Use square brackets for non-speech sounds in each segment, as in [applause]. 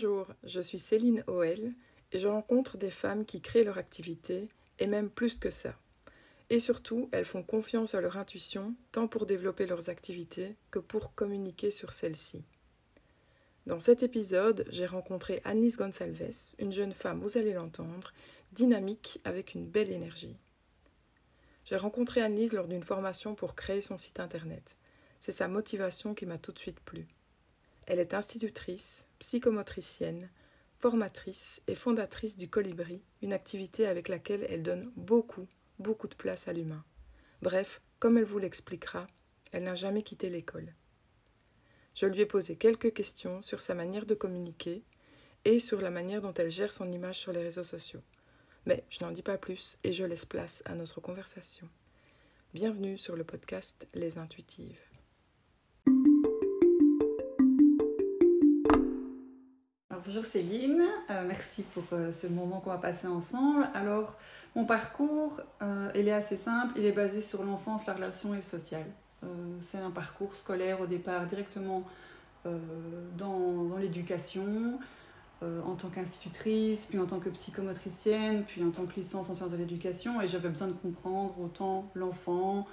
Bonjour, je suis Céline Oel et je rencontre des femmes qui créent leur activité et même plus que ça. Et surtout, elles font confiance à leur intuition tant pour développer leurs activités que pour communiquer sur celles-ci. Dans cet épisode, j'ai rencontré Annelise Gonçalves, une jeune femme, vous allez l'entendre, dynamique avec une belle énergie. J'ai rencontré Annelise lors d'une formation pour créer son site internet. C'est sa motivation qui m'a tout de suite plu. Elle est institutrice, psychomotricienne, formatrice et fondatrice du Colibri, une activité avec laquelle elle donne beaucoup, beaucoup de place à l'humain. Bref, comme elle vous l'expliquera, elle n'a jamais quitté l'école. Je lui ai posé quelques questions sur sa manière de communiquer et sur la manière dont elle gère son image sur les réseaux sociaux. Mais je n'en dis pas plus et je laisse place à notre conversation. Bienvenue sur le podcast Les Intuitives. Bonjour Céline, euh, merci pour euh, ce moment qu'on va passer ensemble. Alors, mon parcours, euh, il est assez simple, il est basé sur l'enfance, la relation et le social. c'est un parcours scolaire au départ directement dans, dans l'éducation, en tant qu'institutrice, puis en tant que psychomotricienne, puis en tant que licence en sciences de l'éducation, et j'avais besoin de comprendre autant l'enfant,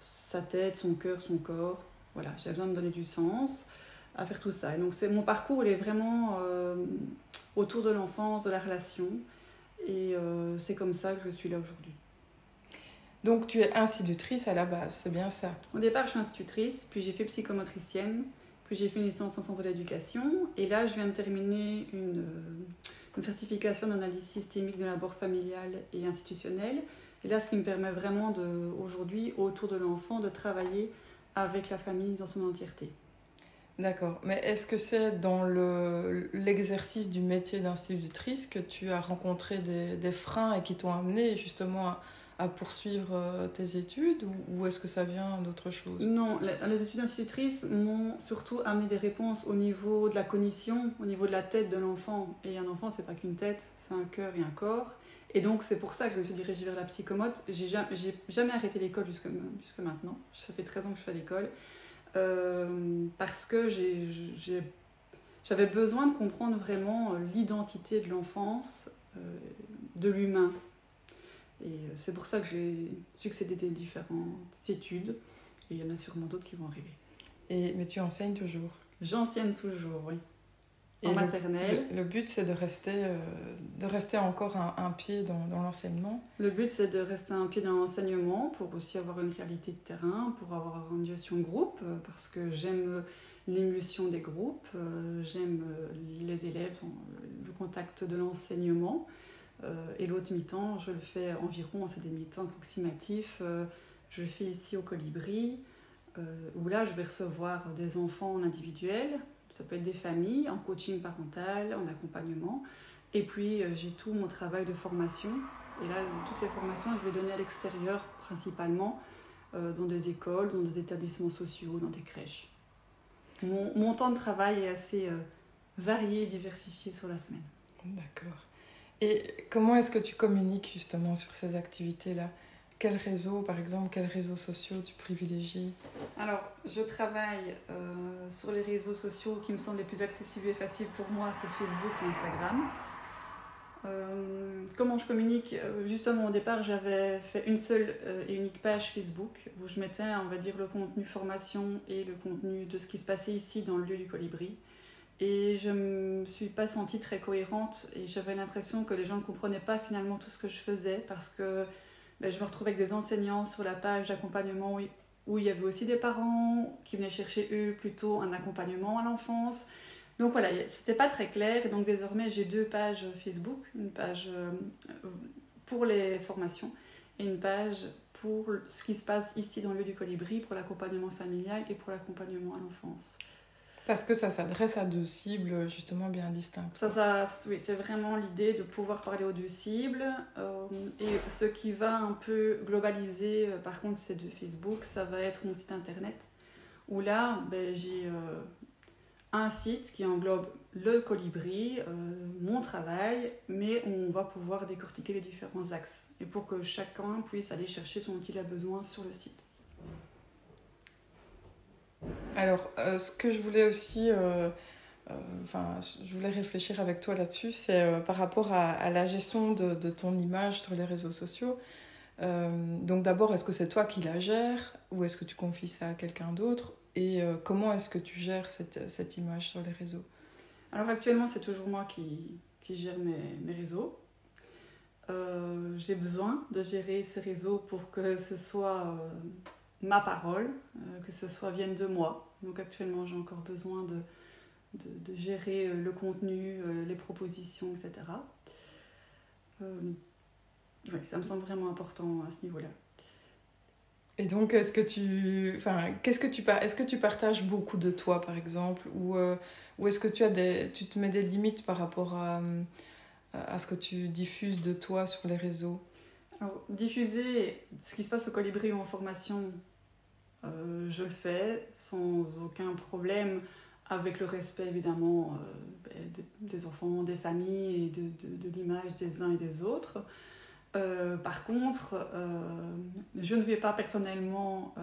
sa tête, son cœur, son corps. Voilà, j'avais besoin de donner du sens à faire tout ça. Et donc c'est mon parcours, il est vraiment euh, autour de l'enfance, de la relation. Et euh, c'est comme ça que je suis là aujourd'hui. Donc tu es institutrice à la base, c'est bien ça Au départ, je suis institutrice, puis j'ai fait psychomotricienne, puis j'ai fait une licence en sciences de l'éducation. Et là, je viens de terminer une, une certification d'analyse systémique de l'abord familial et institutionnel. Et là, ce qui me permet vraiment de, aujourd'hui, autour de l'enfant, de travailler avec la famille dans son entièreté. D'accord. Mais est-ce que c'est dans l'exercice du métier d'institutrice que tu as rencontré des, des freins et qui t'ont amené justement à, à poursuivre euh, tes études ou, est-ce que ça vient d'autre chose? Non, les études d'institutrice m'ont surtout amené des réponses au niveau de la cognition, au niveau de la tête de l'enfant. Et un enfant, c'est pas qu'une tête, c'est un cœur et un corps. Et donc, c'est pour ça que je me suis dirigée vers la psychomote. J'ai jamais, jamais arrêté l'école jusque, jusque maintenant. Ça fait 13 ans que je fais l'école. Euh, parce que j'avais besoin de comprendre vraiment euh, l'identité de l'enfance, euh, de l'humain. Et c'est pour ça que j'ai succédé des différentes études. Et il y en a sûrement d'autres qui vont arriver. Et, mais tu enseignes toujours J'enseigne toujours, oui en maternelle. Le, but, c'est de rester, euh, de rester encore un, un pied dans, dans l'enseignement. Le but, c'est de rester un pied dans l'enseignement pour aussi avoir une réalité de terrain, pour avoir une gestion groupe, euh, parce que j'aime l'émulsion des groupes, euh, j'aime les élèves, le contact de l'enseignement. et l'autre mi-temps, je le fais environ, c'est des mi-temps approximatifs, je le fais ici au Colibri, où là, je vais recevoir des enfants en individuel, ça peut être des familles, en coaching parental, en accompagnement. Et puis, euh, j'ai tout mon travail de formation. Et là, toutes les formations, je vais donner à l'extérieur principalement, euh, dans des écoles, dans des établissements sociaux, dans des crèches. Mon, temps de travail est assez euh, varié et diversifié sur la semaine. D'accord. Et comment est-ce que tu communiques justement sur ces activités-là? Quel réseau, par exemple, quels réseaux sociaux tu privilégies? Alors, je travaille euh, sur les réseaux sociaux qui me semblent les plus accessibles et faciles pour moi, c'est Facebook et Instagram. Euh, comment je communique? Euh, Justement, au départ, j'avais fait une seule et unique page Facebook où je mettais, on va dire, le contenu formation et le contenu de ce qui se passait ici dans le lieu du colibri. Et je ne me suis pas sentie très cohérente et j'avais l'impression que les gens ne comprenaient pas finalement tout ce que je faisais parce que ben, je me retrouvais avec des enseignants sur la page d'accompagnement où, il y avait aussi des parents qui venaient chercher eux plutôt un accompagnement à l'enfance. Donc voilà, c'était pas très clair donc désormais j'ai deux pages Facebook, une page euh, pour les formations et une page pour ce qui se passe ici dans le lieu du colibri pour l'accompagnement familial et pour l'accompagnement à l'enfance. Parce que ça s'adresse à deux cibles justement bien distinctes. Ça, ça, oui, c'est vraiment l'idée de pouvoir parler aux deux cibles. Euh, et ce qui va un peu globaliser, euh, par contre, c'est de Facebook, ça va être mon site internet, où là, ben, j'ai euh, un site qui englobe le colibri, mon travail, mais on va pouvoir décortiquer les différents axes. Et pour que chacun puisse aller chercher ce dont il a besoin sur le site. Alors, euh, ce que je voulais aussi euh, enfin, je voulais réfléchir avec toi là-dessus, c'est par rapport à, la gestion de, ton image sur les réseaux sociaux. donc d'abord, est-ce que c'est toi qui la gères ou est-ce que tu confies ça à quelqu'un d'autre? Et comment est-ce que tu gères cette, image sur les réseaux? Alors actuellement, c'est toujours moi qui, qui gère mes, mes réseaux. Euh, j'ai besoin de gérer ces réseaux pour que ce soit euh, ma parole, euh, que ce soit vienne de moi. Donc actuellement, j'ai encore besoin de, de, de gérer le contenu, les propositions, etc. Ça me semble vraiment important à ce niveau-là. Et donc, est-ce que tu, enfin, qu'est-ce que tu, est-ce que tu partages beaucoup de toi, par exemple, ou, ou est-ce que tu as des, tu te mets des limites par rapport à à ce que tu diffuses de toi sur les réseaux? Alors, Diffuser ce qui se passe au colibri ou en formation, euh, je le fais sans aucun problème, avec le respect évidemment euh, ben, des enfants, des familles et de, de, l'image des uns et des autres. Euh, par contre, je ne vais pas personnellement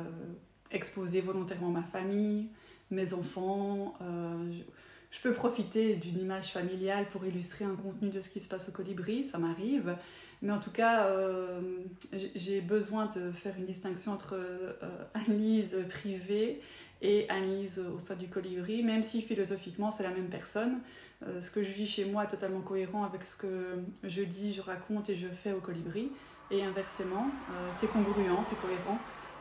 exposer volontairement ma famille, mes enfants. Je peux profiter d'une image familiale pour illustrer un contenu de ce qui se passe au colibri, ça m'arrive. Mais en tout cas, euh, j'ai besoin de faire une distinction entre euh, Annelise privée et Annelise au sein du colibri, même si philosophiquement c'est la même personne. Euh, ce que je vis chez moi est totalement cohérent avec ce que je dis, je raconte et je fais au colibri. Et inversement, c'est congruent, c'est cohérent.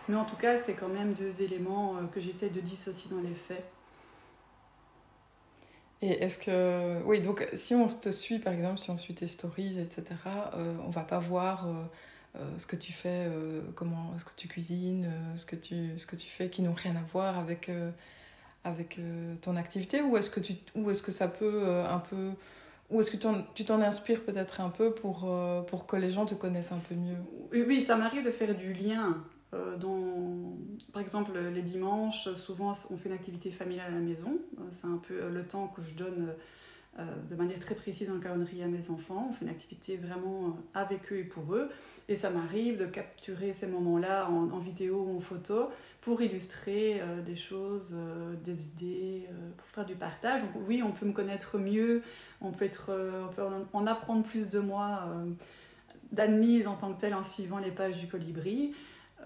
Mais en tout cas, c'est quand même deux éléments que j'essaie de dissocier dans les faits. Et est-ce que. Oui, donc si on te suit, par exemple, si on suit tes stories, etc., euh, on va pas voir euh, euh, ce que tu fais, euh, comment, ce que tu cuisines, ce, que tu, ce que tu fais qui n'ont rien à voir avec, avec ton activité Ou est-ce que, tu, est que ça peut un peu. Ou est-ce que tu t'en inspires peut-être un peu pour, pour que les gens te connaissent un peu mieux? Oui, ça m'arrive de faire du lien euh, par exemple, les dimanches, souvent on fait une activité familiale à la maison. Euh, c'est un peu le temps que je donne euh, de manière très précise dans le calendrier à mes enfants. On fait une activité vraiment avec eux et pour eux. Et ça m'arrive de capturer ces moments-là en, en, vidéo ou en photo pour illustrer des choses, des idées, pour faire du partage. Oui, on peut me connaître mieux, on peut, on peut en apprendre plus de moi, d'admise en tant que telle en suivant les pages du colibri.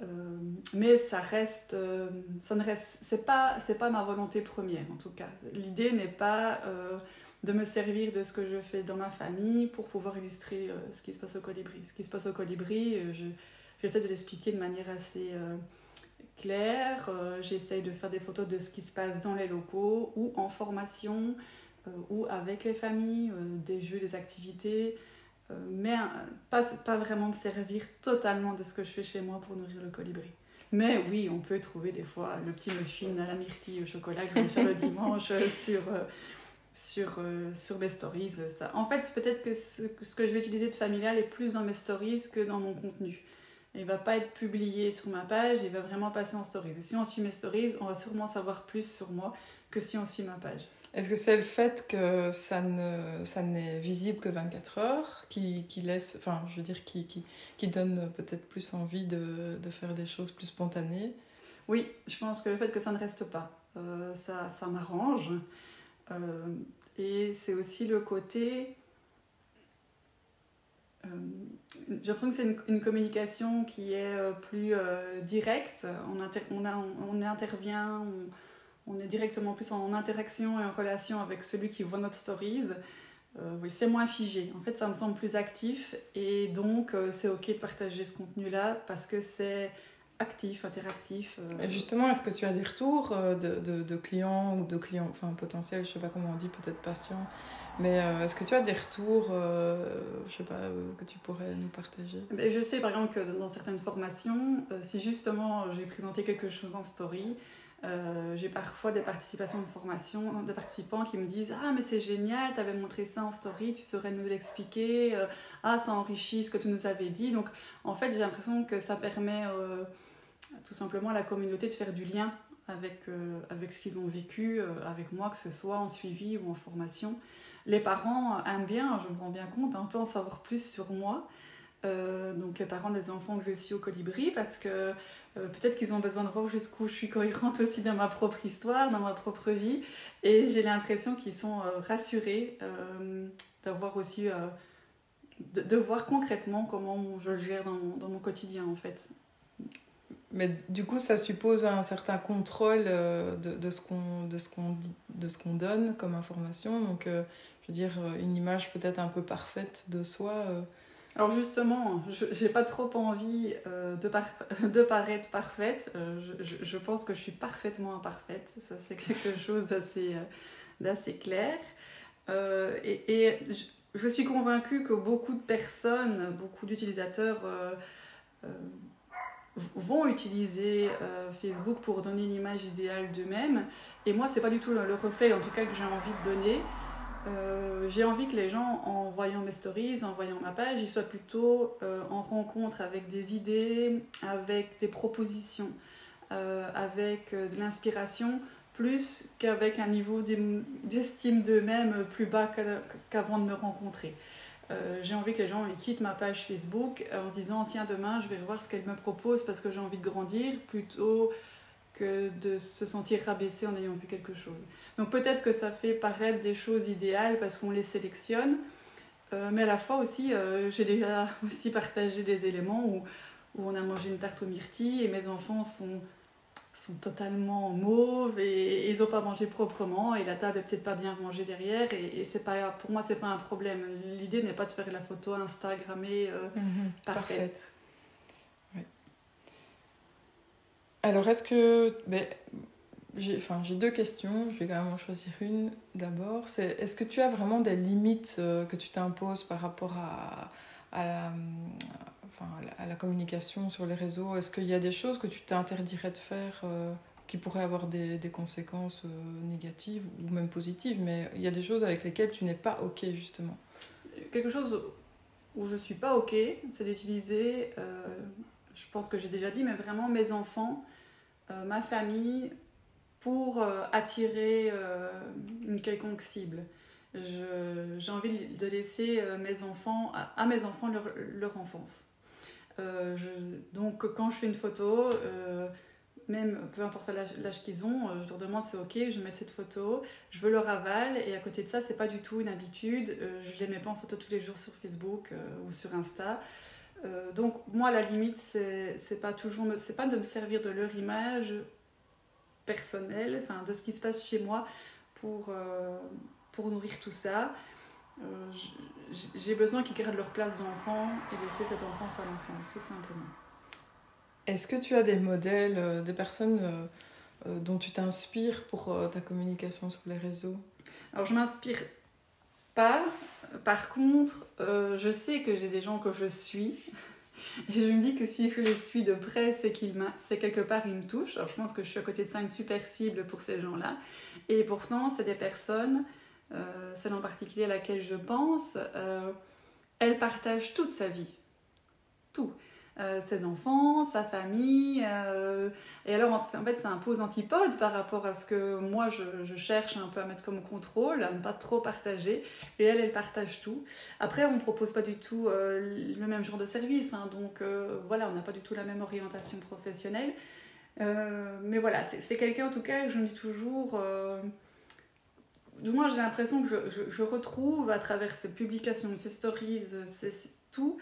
Euh, mais ça reste, euh, ça ne reste, c'est pas, c'est pas ma volonté première en tout cas. L'idée n'est pas euh, de me servir de ce que je fais dans ma famille pour pouvoir illustrer ce qui se passe au colibri. Ce qui se passe au colibri, je, j'essaie de l'expliquer de manière assez claire. j'essaie de faire des photos de ce qui se passe dans les locaux ou en formation ou avec les familles, des jeux, des activités. Euh, mais euh, pas, pas vraiment me servir totalement de ce que je fais chez moi pour nourrir le colibri. Mais oui, on peut trouver des fois le petit muffin à la myrtille au chocolat que je faire le dimanche euh, sur, sur, sur mes stories. Ça. En fait, peut-être que ce, ce, que je vais utiliser de familial est plus dans mes stories que dans mon contenu. Il va pas être publié sur ma page, il va vraiment passer en stories. Et si on suit mes stories, on va sûrement savoir plus sur moi que si on suit ma page. Est-ce que c'est le fait que ça ne ça n'est visible que 24 heures qui, qui laisse, enfin, je veux dire, qui, qui, qui donne peut-être plus envie de, de, faire des choses plus spontanées? Oui, je pense que le fait que ça ne reste pas, euh, ça, ça m'arrange. Euh, et c'est aussi le côté. Euh, J'ai l'impression que c'est une, communication qui est euh, plus directe. On, inter on, a, on, intervient. On est directement plus en interaction et en relation avec celui qui voit notre stories. Euh, oui, c'est moins figé. En fait, ça me semble plus actif et donc euh, c'est ok de partager ce contenu-là parce que c'est actif, interactif. Euh... Et justement, est-ce que tu as des retours de, de, de, clients ou de clients, enfin potentiels, je sais pas comment on dit, peut-être patients, mais est-ce que tu as des retours, je sais pas, que tu pourrais nous partager? Mais Je sais par exemple que dans certaines formations, si justement j'ai présenté quelque chose en story, euh, j'ai parfois des participations de formation, de participants qui me disent Ah, mais c'est génial, tu avais montré ça en story, tu saurais nous l'expliquer. Euh, ah, ça enrichit ce que tu nous avais dit. Donc, en fait, j'ai l'impression que ça permet euh, tout simplement à la communauté de faire du lien avec, avec ce qu'ils ont vécu avec moi, que ce soit en suivi ou en formation. Les parents aiment bien, je me rends bien compte, un peu en savoir plus sur moi. Donc les parents des enfants que je suis au colibri parce que Peut-être qu'ils ont besoin de voir jusqu'où je suis cohérente aussi dans ma propre histoire, dans ma propre vie. Et j'ai l'impression qu'ils sont rassurés d'avoir aussi de, voir concrètement comment je le gère dans, mon quotidien en fait. Mais du coup, ça suppose un certain contrôle euh, de, ce qu'on de ce qu'on de ce qu'on donne comme information. Donc, euh, je veux dire, euh, une image peut-être un peu parfaite de soi. Alors justement, je n'ai pas trop envie de, [laughs] de paraître parfaite. Je, je, pense que je suis parfaitement imparfaite. Ça, c'est quelque [laughs] chose d'assez clair. et, je suis convaincue que beaucoup de personnes, beaucoup d'utilisateurs euh, euh, vont utiliser euh, Facebook pour donner une image idéale d'eux-mêmes. Et moi, c'est pas du tout le, reflet, en tout cas, que j'ai envie de donner. J'ai envie que les gens, en voyant mes stories, en voyant ma page, ils soient plutôt en rencontre avec des idées, avec des propositions, avec de l'inspiration plus qu'avec un niveau d'estime d'eux-mêmes plus bas qu'avant de me rencontrer. Euh, j'ai envie que les gens quittent ma page Facebook en se disant tiens demain je vais voir ce qu'elle me propose parce que j'ai envie de grandir plutôt que de se sentir rabaissé en ayant vu quelque chose. Donc peut-être que ça fait paraître des choses idéales parce qu'on les sélectionne, euh, mais à la fois aussi euh, j'ai déjà [laughs] aussi partagé des éléments où, où on a mangé une tarte aux myrtilles et mes enfants sont sont totalement mauves et, ils n'ont pas mangé proprement et la table est peut-être pas bien rangée derrière et, c'est pas pour moi c'est pas un problème. L'idée n'est pas de faire la photo instagrammée euh, mhm, parfaite, alors est-ce que ben, j'ai deux questions. Je vais quand même choisir une d'abord. Est-ce que tu as vraiment des limites euh, que tu t'imposes par rapport à, la, communication sur les réseaux? Est-ce qu'il y a des choses que tu t'interdirais de faire euh, qui pourraient avoir des, des conséquences euh, négatives ou même positives? Mais il y a des choses avec lesquelles tu n'es pas OK, justement. Quelque chose où je ne suis pas OK, c'est d'utiliser, je pense que j'ai déjà dit, mais vraiment mes enfants, ma famille, pour attirer une quelconque cible j'ai envie de laisser mes enfants, à, mes enfants leur, leur enfance. Euh, donc quand je fais une photo, euh, même peu importe l'âge qu'ils ont, euh, je leur demande c'est ok, je mettre cette photo, je veux leur aval et à côté de ça c'est pas du tout une habitude, je les mets pas en photo tous les jours sur Facebook ou sur Insta. Donc moi la limite c'est pas toujours c'est pas de me servir de leur image personnelle, enfin de ce qui se passe chez moi pour, pour nourrir tout ça. Euh, j'ai besoin qu'ils gardent leur place d'enfant et laisser cette enfance à l'enfance, tout simplement. Est-ce que tu as des modèles, euh, des personnes euh, dont tu t'inspires pour ta communication sur les réseaux? Alors, je m'inspire Par contre, je sais que j'ai des gens que je suis. [laughs] Et je me dis que si je les suis de près, c'est c'est quelque part, ils me touchent. Alors, je pense que je suis à côté de ça une super cible pour ces gens-là. Et pourtant, c'est des personnes euh, celle en particulier à laquelle je pense, euh, elle partage toute sa vie. Tout. Euh, ses enfants, sa famille. et alors, en fait, c'est un peu aux antipodes par rapport à ce que moi, je, cherche un peu à mettre comme contrôle, à ne pas trop partager. Et elle, elle partage tout. Après, on ne propose pas du tout le même genre de service. Hein, donc, voilà, on n'a pas du tout la même orientation professionnelle. mais voilà, c'est quelqu'un, en tout cas, que je me dis toujours du moins j'ai l'impression que je, retrouve à travers ces publications, ces stories, c'est tout,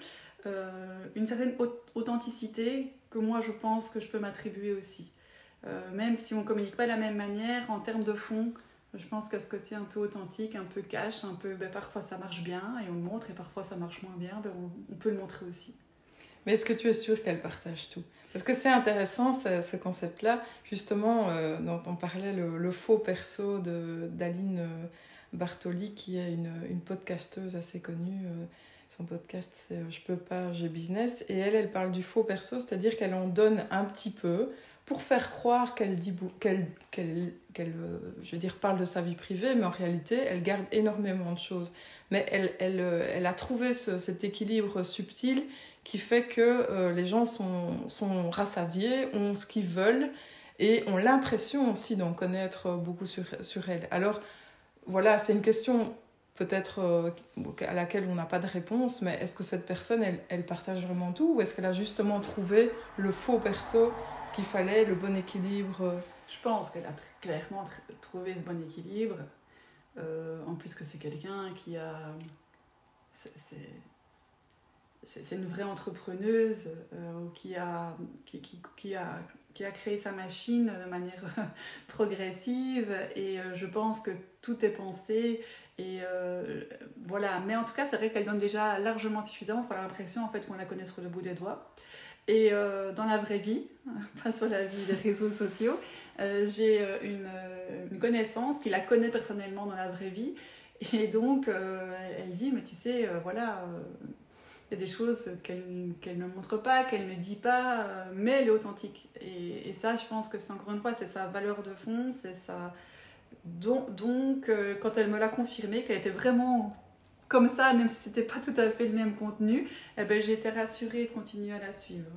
euh, une certaine authenticité que moi je pense que je peux m'attribuer aussi. Euh, même si on ne communique pas de la même manière, en termes de fond, je pense qu'à ce côté un peu authentique, un peu cash, un peu, ben, parfois ça marche bien et on le montre, et parfois ça marche moins bien, ben, on peut le montrer aussi. Mais est-ce que tu es sûre qu'elle partage tout? Parce que c'est intéressant ce, concept-là, justement, euh, dont on parlait, le, faux perso d'Aline Bartoli, qui est une, podcasteuse assez connue. Son podcast, c'est Je peux pas, j'ai business. Et elle, elle parle du faux perso, c'est-à-dire qu'elle en donne un petit peu pour faire croire qu'elle dit qu'elle qu'elle je veux dire parle de sa vie privée mais en réalité elle garde énormément de choses mais elle elle, elle a trouvé ce, cet équilibre subtil qui fait que euh, les gens sont, sont rassasiés, ont ce qu'ils veulent et ont l'impression aussi d'en connaître beaucoup sur, sur elle. Alors voilà, c'est une question peut-être euh, à laquelle on n'a pas de réponse, mais est-ce que cette personne, elle, partage vraiment tout ou est-ce qu'elle a justement trouvé le faux perso qu'il fallait le bon équilibre Je pense qu'elle a clairement trouvé ce bon équilibre. en plus que c'est quelqu'un qui a... C'est une vraie entrepreneuse qui, a, qui, qui, a, qui a créé sa machine de manière [laughs] progressive et je pense que tout est pensé et euh, voilà, mais en tout cas, c'est vrai qu'elle donne déjà largement suffisamment pour l'impression en fait qu'on la connaît sur le bout des doigts. Et euh, dans la vraie vie, [laughs] pas sur la vie des réseaux sociaux, euh, j'ai une, connaissance qui la connaît personnellement dans la vraie vie. Et donc, elle dit, mais tu sais, voilà, il y a des choses qu'elle ne montre pas, qu'elle ne dit pas, mais elle est authentique. Et, et ça, je pense que c'est encore une fois, c'est sa valeur de fond, c'est sa donc, donc euh, quand elle me l'a confirmé, qu'elle était vraiment comme ça, même si c'était pas tout à fait le même contenu, eh ben, j'ai été rassurée de continuer à la suivre.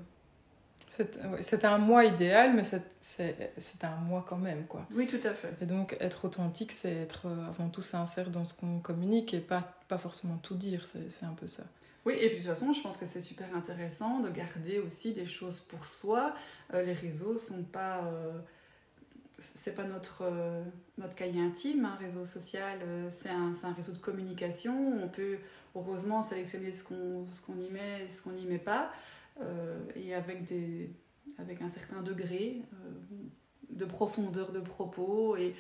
C'était un moi idéal, mais c'est un moi quand même, quoi. Oui, tout à fait. Et donc, être authentique, c'est être euh, avant tout sincère dans ce qu'on communique et pas, pas forcément tout dire, c'est un peu ça. Oui, et puis de toute façon, je pense que c'est super intéressant de garder aussi des choses pour soi. Euh, les réseaux sont pas c'est pas notre, euh, notre cahier intime, un réseau social, euh, c'est un, un, réseau de communication. On peut heureusement sélectionner ce qu'on qu'on y met et ce qu'on n'y met pas, euh, et avec, des, avec un certain degré de profondeur de propos. Et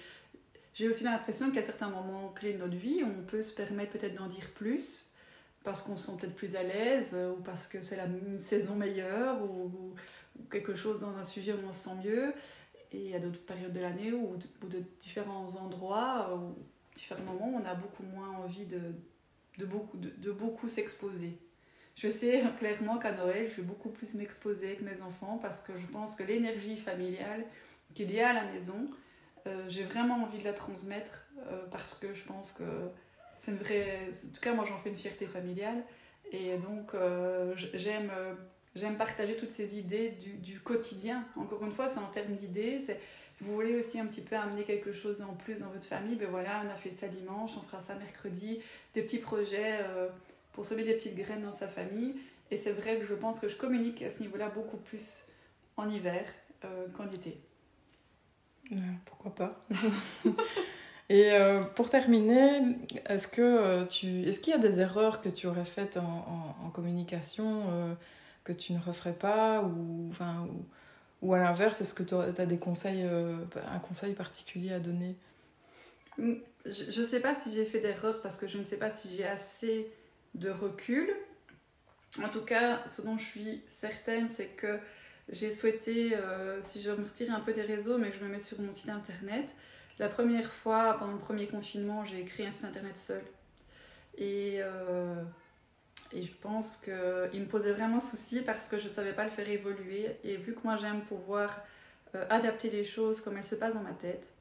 j'ai aussi l'impression qu'à certains moments clés de notre vie, on peut se permettre peut-être d'en dire plus, parce qu'on se sent peut-être plus à l'aise, ou parce que c'est la saison meilleure, ou quelque chose dans un sujet où on se sent mieux. Et il y a d'autres périodes de l'année ou, de différents endroits, ou différents moments, on a beaucoup moins envie de, de beaucoup, de, beaucoup s'exposer. Je sais clairement qu'à Noël, je vais beaucoup plus m'exposer avec mes enfants parce que je pense que l'énergie familiale qu'il y a à la maison, euh, j'ai vraiment envie de la transmettre euh, parce que je pense que c'est une vraie. En tout cas, moi, j'en fais une fierté familiale. Et donc, euh, j'aime J'aime partager toutes ces idées du, quotidien. Encore une fois, c'est en termes d'idées. Vous voulez aussi un petit peu amener quelque chose en plus dans votre famille, ben voilà, on a fait ça dimanche, on fera ça mercredi, des petits projets euh, pour semer des petites graines dans sa famille. Et c'est vrai que je pense que je communique à ce niveau-là beaucoup plus en hiver euh, qu'en été. pourquoi pas [laughs] Et euh, pour terminer, est-ce que est-ce qu'il y a des erreurs que tu aurais faites en communication que tu ne referais pas ou, enfin, ou, à l'inverse, est-ce que tu as des conseils, euh, un conseil particulier à donner? Mm, Je ne sais pas si j'ai fait d'erreur parce que je ne sais pas si j'ai assez de recul. En tout cas, ce dont je suis certaine, c'est que j'ai souhaité, euh, si je me retire un peu des réseaux, mais que je me mets sur mon site internet, la première fois, pendant le premier confinement, j'ai créé un site internet seul. Et euh, et je pense qu'il me posait vraiment souci parce que je ne savais pas le faire évoluer. Et vu que moi j'aime pouvoir euh, adapter les choses comme elles se passent dans ma tête,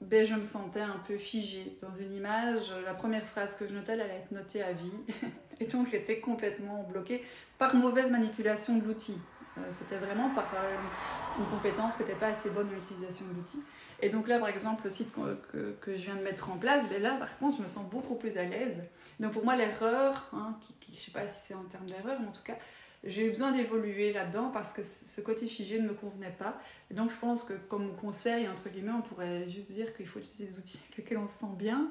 ben, je me sentais un peu figée dans une image. La première phrase que je notais, elle allait être notée à vie. [laughs] Et donc j'étais complètement bloquée par mauvaise manipulation de l'outil. Euh, c'était vraiment par euh, une compétence qui n'était pas assez bonne dans l'utilisation de l'outil. Et donc là, par exemple, le site que, que, je viens de mettre en place, ben là, par contre, je me sens beaucoup plus à l'aise. Donc pour moi, l'erreur, hein, qui, je ne sais pas si c'est en termes d'erreur, mais en tout cas, j'ai eu besoin d'évoluer là-dedans parce que ce côté figé ne me convenait pas. Donc je pense que comme conseil, entre guillemets, on pourrait juste dire qu'il faut utiliser des outils [laughs] avec lesquels on se sent bien,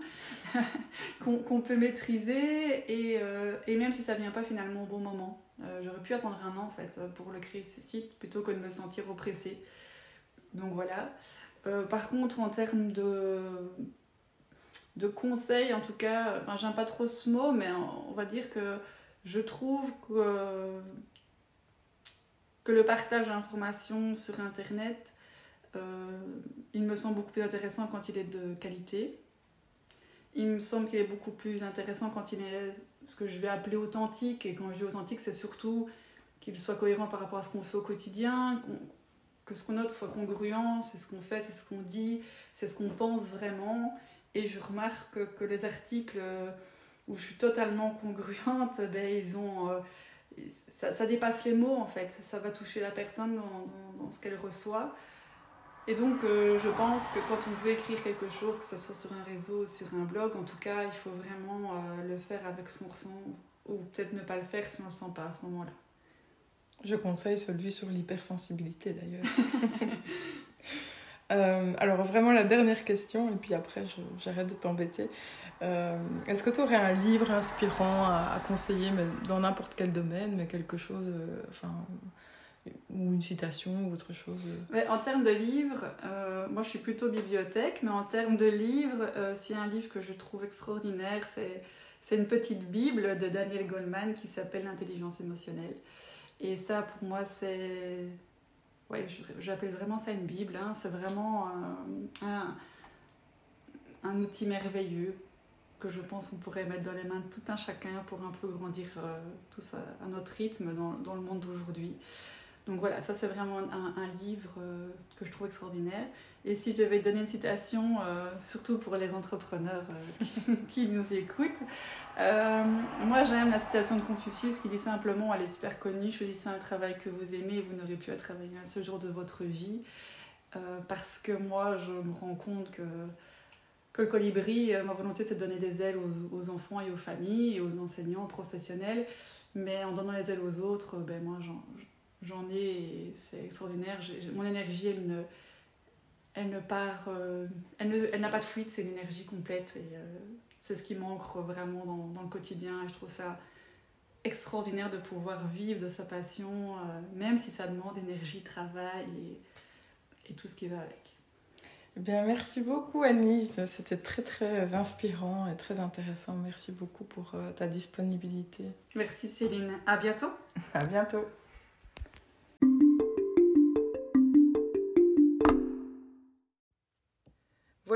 [laughs] qu'on peut maîtriser, et, euh, et, même si ça ne vient pas finalement au bon moment. Euh, j'aurais pu attendre un an en fait pour le créer ce site plutôt que de me sentir oppressée. Donc voilà. Euh, par contre, en termes de, de conseils, en tout cas, j'aime pas trop ce mot, mais on va dire que je trouve que, que le partage d'informations sur Internet, euh, il me semble beaucoup plus intéressant quand il est de qualité. Il me semble qu'il est beaucoup plus intéressant quand il est ce que je vais appeler authentique. Et quand je dis authentique, c'est surtout qu'il soit cohérent par rapport à ce qu'on fait au quotidien, que ce qu'on note soit congruent, c'est ce qu'on fait, c'est ce qu'on dit, c'est ce qu'on pense vraiment. Et je remarque que, les articles où je suis totalement congruente, ben, ils ont, euh, ça, dépasse les mots en fait, ça va toucher la personne dans, dans, ce qu'elle reçoit. Et donc euh, je pense que quand on veut écrire quelque chose, que ce soit sur un réseau, sur un blog, en tout cas, il faut vraiment euh, le faire avec son ressent, ou peut-être ne pas le faire si on ne le sent pas à ce moment-là. Je conseille celui sur l'hypersensibilité d'ailleurs. [laughs] Euh, alors vraiment la dernière question, et puis après j'arrête de t'embêter. Euh, est-ce que tu aurais un livre inspirant à, conseiller mais dans n'importe quel domaine, mais quelque chose, euh, enfin, ou une citation ou autre chose En termes de livres, moi je suis plutôt bibliothèque, mais en termes de livres, s'il y a un livre que je trouve extraordinaire, c'est une petite Bible de Daniel Goleman qui s'appelle L'intelligence émotionnelle. Et ça, pour moi, c'est ouais, j'appelle vraiment ça une Bible. Hein. C'est vraiment un, un, outil merveilleux que je pense qu'on pourrait mettre dans les mains de tout un chacun pour un peu grandir euh, tous à, notre rythme dans, le monde d'aujourd'hui. Donc voilà, ça c'est vraiment un, livre euh, que je trouve extraordinaire. Et si je devais donner une citation, euh, surtout pour les entrepreneurs [laughs] qui nous écoutent, moi j'aime la citation de Confucius qui dit simplement, elle est super connue, choisissez un travail que vous aimez, vous n'aurez plus à travailler à ce jour de votre vie. parce que moi je me rends compte que que le colibri, euh, ma volonté c'est de donner des ailes aux, enfants et aux familles et aux enseignants, aux professionnels, mais en donnant les ailes aux autres, ben moi j'en ai et c'est extraordinaire. mon énergie, elle ne, elle ne part, euh, elle, n'a pas de fuite, c'est une énergie complète et euh, c'est ce qui manque vraiment dans, le quotidien et je trouve ça extraordinaire de pouvoir vivre de sa passion, même si ça demande énergie, travail et tout ce qui va avec. Eh bien, merci beaucoup Anise, c'était très très inspirant et très intéressant. Merci beaucoup pour euh, ta disponibilité. Merci Céline, à bientôt. À bientôt.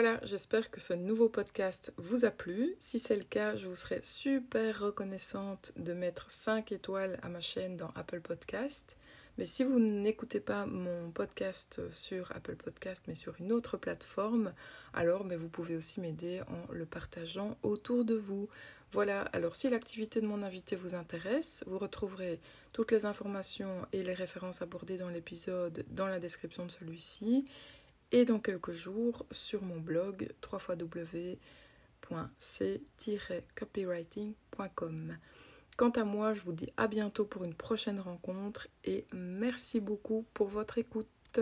Voilà, j'espère que ce nouveau podcast vous a plu. Si c'est le cas, je vous serais super reconnaissante de mettre 5 étoiles à ma chaîne dans Apple Podcast mais si vous n'écoutez pas mon podcast sur Apple Podcast, mais sur une autre plateforme, alors mais vous pouvez aussi m'aider en le partageant autour de vous. Voilà, alors si l'activité de mon invité vous intéresse, vous retrouverez toutes les informations et les références abordées dans l'épisode dans la description de celui-ci et dans quelques jours sur mon blog www.c-copywriting.com. Quant à moi, je vous dis à bientôt pour une prochaine rencontre et merci beaucoup pour votre écoute.